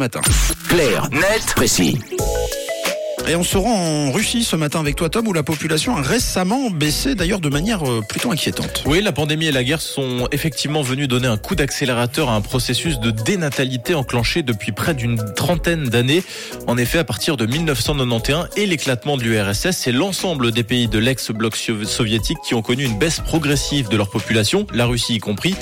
matin. Clair, net, précis. Et on se rend en Russie ce matin avec toi Tom où la population a récemment baissé d'ailleurs de manière euh, plutôt inquiétante. Oui, la pandémie et la guerre sont effectivement venus donner un coup d'accélérateur à un processus de dénatalité enclenché depuis près d'une trentaine d'années. En effet, à partir de 1991 et l'éclatement de l'URSS, c'est l'ensemble des pays de l'ex-bloc soviétique qui ont connu une baisse progressive de leur population, la Russie y compris.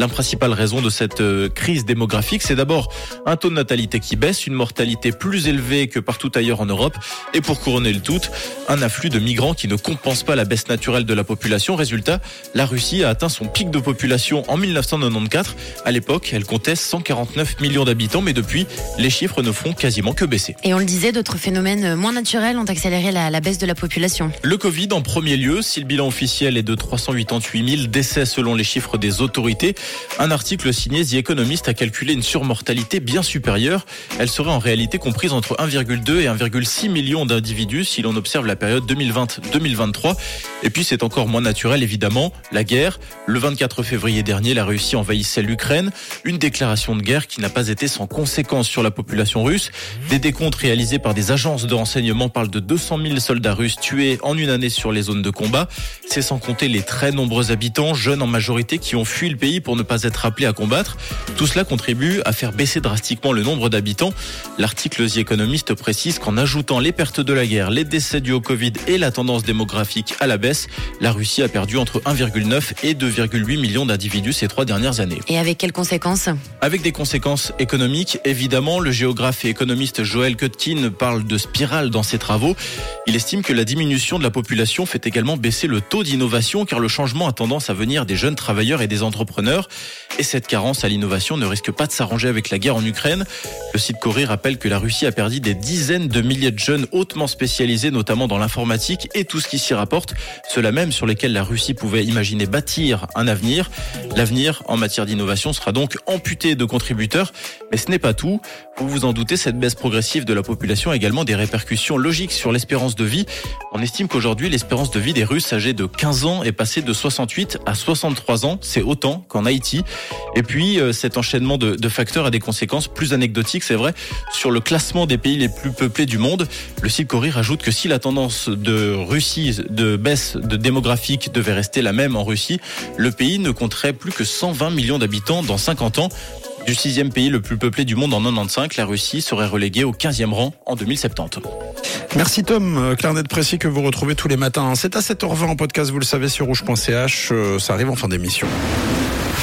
La principale raison de cette euh, crise démographique, c'est d'abord un taux de natalité qui baisse, une mortalité plus élevée que partout ailleurs en Europe, et pour couronner le tout, un afflux de migrants qui ne compense pas la baisse naturelle de la population. Résultat, la Russie a atteint son pic de population en 1994. À l'époque, elle comptait 149 millions d'habitants, mais depuis, les chiffres ne font quasiment que baisser. Et on le disait, d'autres phénomènes moins naturels ont accéléré la, la baisse de la population. Le Covid en premier lieu, si le bilan officiel est de 388 000 décès selon les chiffres des autorités, un article signé The Economist a calculé une surmortalité bien supérieure. Elle serait en réalité comprise entre 1,2 et 1,6 millions d'individus si l'on observe la période 2020-2023. Et puis c'est encore moins naturel évidemment, la guerre. Le 24 février dernier, la Russie envahissait l'Ukraine. Une déclaration de guerre qui n'a pas été sans conséquence sur la population russe. Des décomptes réalisés par des agences de renseignement parlent de 200 000 soldats russes tués en une année sur les zones de combat. C'est sans compter les très nombreux habitants, jeunes en majorité, qui ont fui le pays pour ne pas être appelés à combattre. Tout cela contribue à faire baisser drastiquement le nombre d'habitants. L'article The Economist précise qu'en ajoutant les pertes de la guerre, les décès dus au Covid et la tendance démographique à la baisse, la Russie a perdu entre 1,9 et 2,8 millions d'individus ces trois dernières années. Et avec quelles conséquences? Avec des conséquences économiques, évidemment. Le géographe et économiste Joël Kutkin parle de spirale dans ses travaux. Il estime que la diminution de la population fait également baisser le taux d'innovation car le changement a tendance à venir des jeunes travailleurs et des entrepreneurs. heures. Et cette carence à l'innovation ne risque pas de s'arranger avec la guerre en Ukraine. Le site Corée rappelle que la Russie a perdu des dizaines de milliers de jeunes hautement spécialisés, notamment dans l'informatique et tout ce qui s'y rapporte, ceux-là même sur lesquels la Russie pouvait imaginer bâtir un avenir. L'avenir en matière d'innovation sera donc amputé de contributeurs, mais ce n'est pas tout. Vous vous en doutez, cette baisse progressive de la population a également des répercussions logiques sur l'espérance de vie. On estime qu'aujourd'hui, l'espérance de vie des Russes âgés de 15 ans est passée de 68 à 63 ans. C'est autant qu'en Haïti. Et puis, euh, cet enchaînement de, facteurs a des conséquences plus anecdotiques, c'est vrai, sur le classement des pays les plus peuplés du monde. Le site Cori rajoute que si la tendance de Russie de baisse de démographique devait rester la même en Russie, le pays ne compterait plus que 120 millions d'habitants dans 50 ans. Du sixième pays le plus peuplé du monde en 95, la Russie serait reléguée au 15e rang en 2070. Merci Tom, euh, Clarnet précis que vous retrouvez tous les matins. C'est à 7h20 en podcast, vous le savez, sur rouge.ch. Euh, ça arrive en fin d'émission.